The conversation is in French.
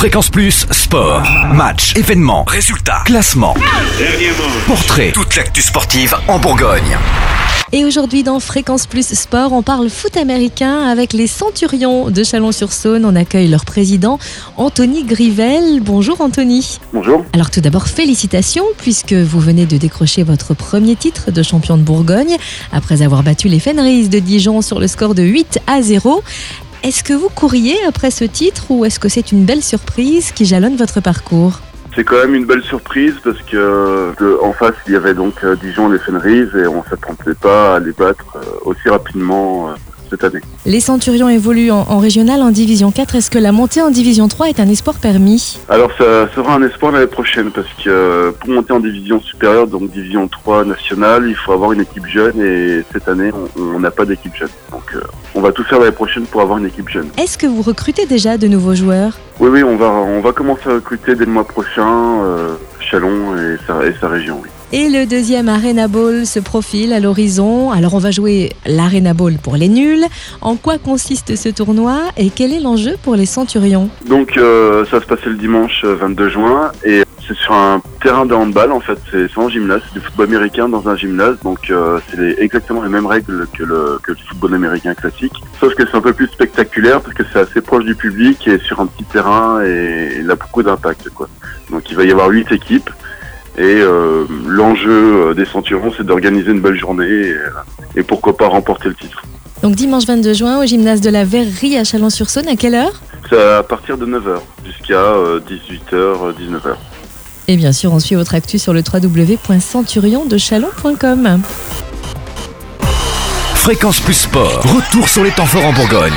Fréquence Plus, sport, match, événements, résultats, classement, portrait, toute l'actu sportive en Bourgogne. Et aujourd'hui dans Fréquence Plus Sport, on parle foot américain avec les Centurions de Chalon-sur-Saône. On accueille leur président Anthony Grivel. Bonjour Anthony. Bonjour. Alors tout d'abord félicitations puisque vous venez de décrocher votre premier titre de champion de Bourgogne après avoir battu les Fenris de Dijon sur le score de 8 à 0. Est-ce que vous courriez après ce titre ou est-ce que c'est une belle surprise qui jalonne votre parcours C'est quand même une belle surprise parce que en face il y avait donc euh, Dijon et les Fenris et on s'attendait pas à les battre euh, aussi rapidement euh, cette année. Les Centurions évoluent en, en régional en division 4. Est-ce que la montée en division 3 est un espoir permis? Alors ça sera un espoir l'année prochaine parce que euh, pour monter en division supérieure, donc division 3 nationale, il faut avoir une équipe jeune et cette année on- on n'a pas d'équipe jeune. Donc euh, on va tout faire l'année prochaine pour avoir une équipe jeune. Est-ce que vous recrutez déjà de nouveaux joueurs? Oui oui on va on va commencer à recruter dès le mois prochain euh, Chalon et sa, et sa région. Oui. Et le deuxième Arena Bowl se profile à l'horizon. Alors on va jouer l'Arena Bowl pour les nuls. En quoi consiste ce tournoi et quel est l'enjeu pour les Centurions? Donc euh, ça va se passer le dimanche euh, 22 juin et c'est sur un terrain de handball en fait, c'est en gymnase, c'est du football américain dans un gymnase, donc euh, c'est exactement les mêmes règles que le, football américain classique, sauf que c'est un peu plus spectaculaire parce que c'est assez proche du public et sur un petit terrain et il a beaucoup d'impact. Donc il va y avoir huit équipes et euh, l'enjeu euh, des Centurions c'est d'organiser une belle journée et, euh, et pourquoi pas remporter le titre. Donc dimanche 22 juin au gymnase de la Verrerie à Chalon-sur-Saône. À quelle heure? C'est à partir de 9h jusqu'à euh, 18h, 19h. Et bien sûr, on suit votre actu sur le www.centuriondechalon.com. Fréquence Plus Sport, retour sur les temps forts en Bourgogne.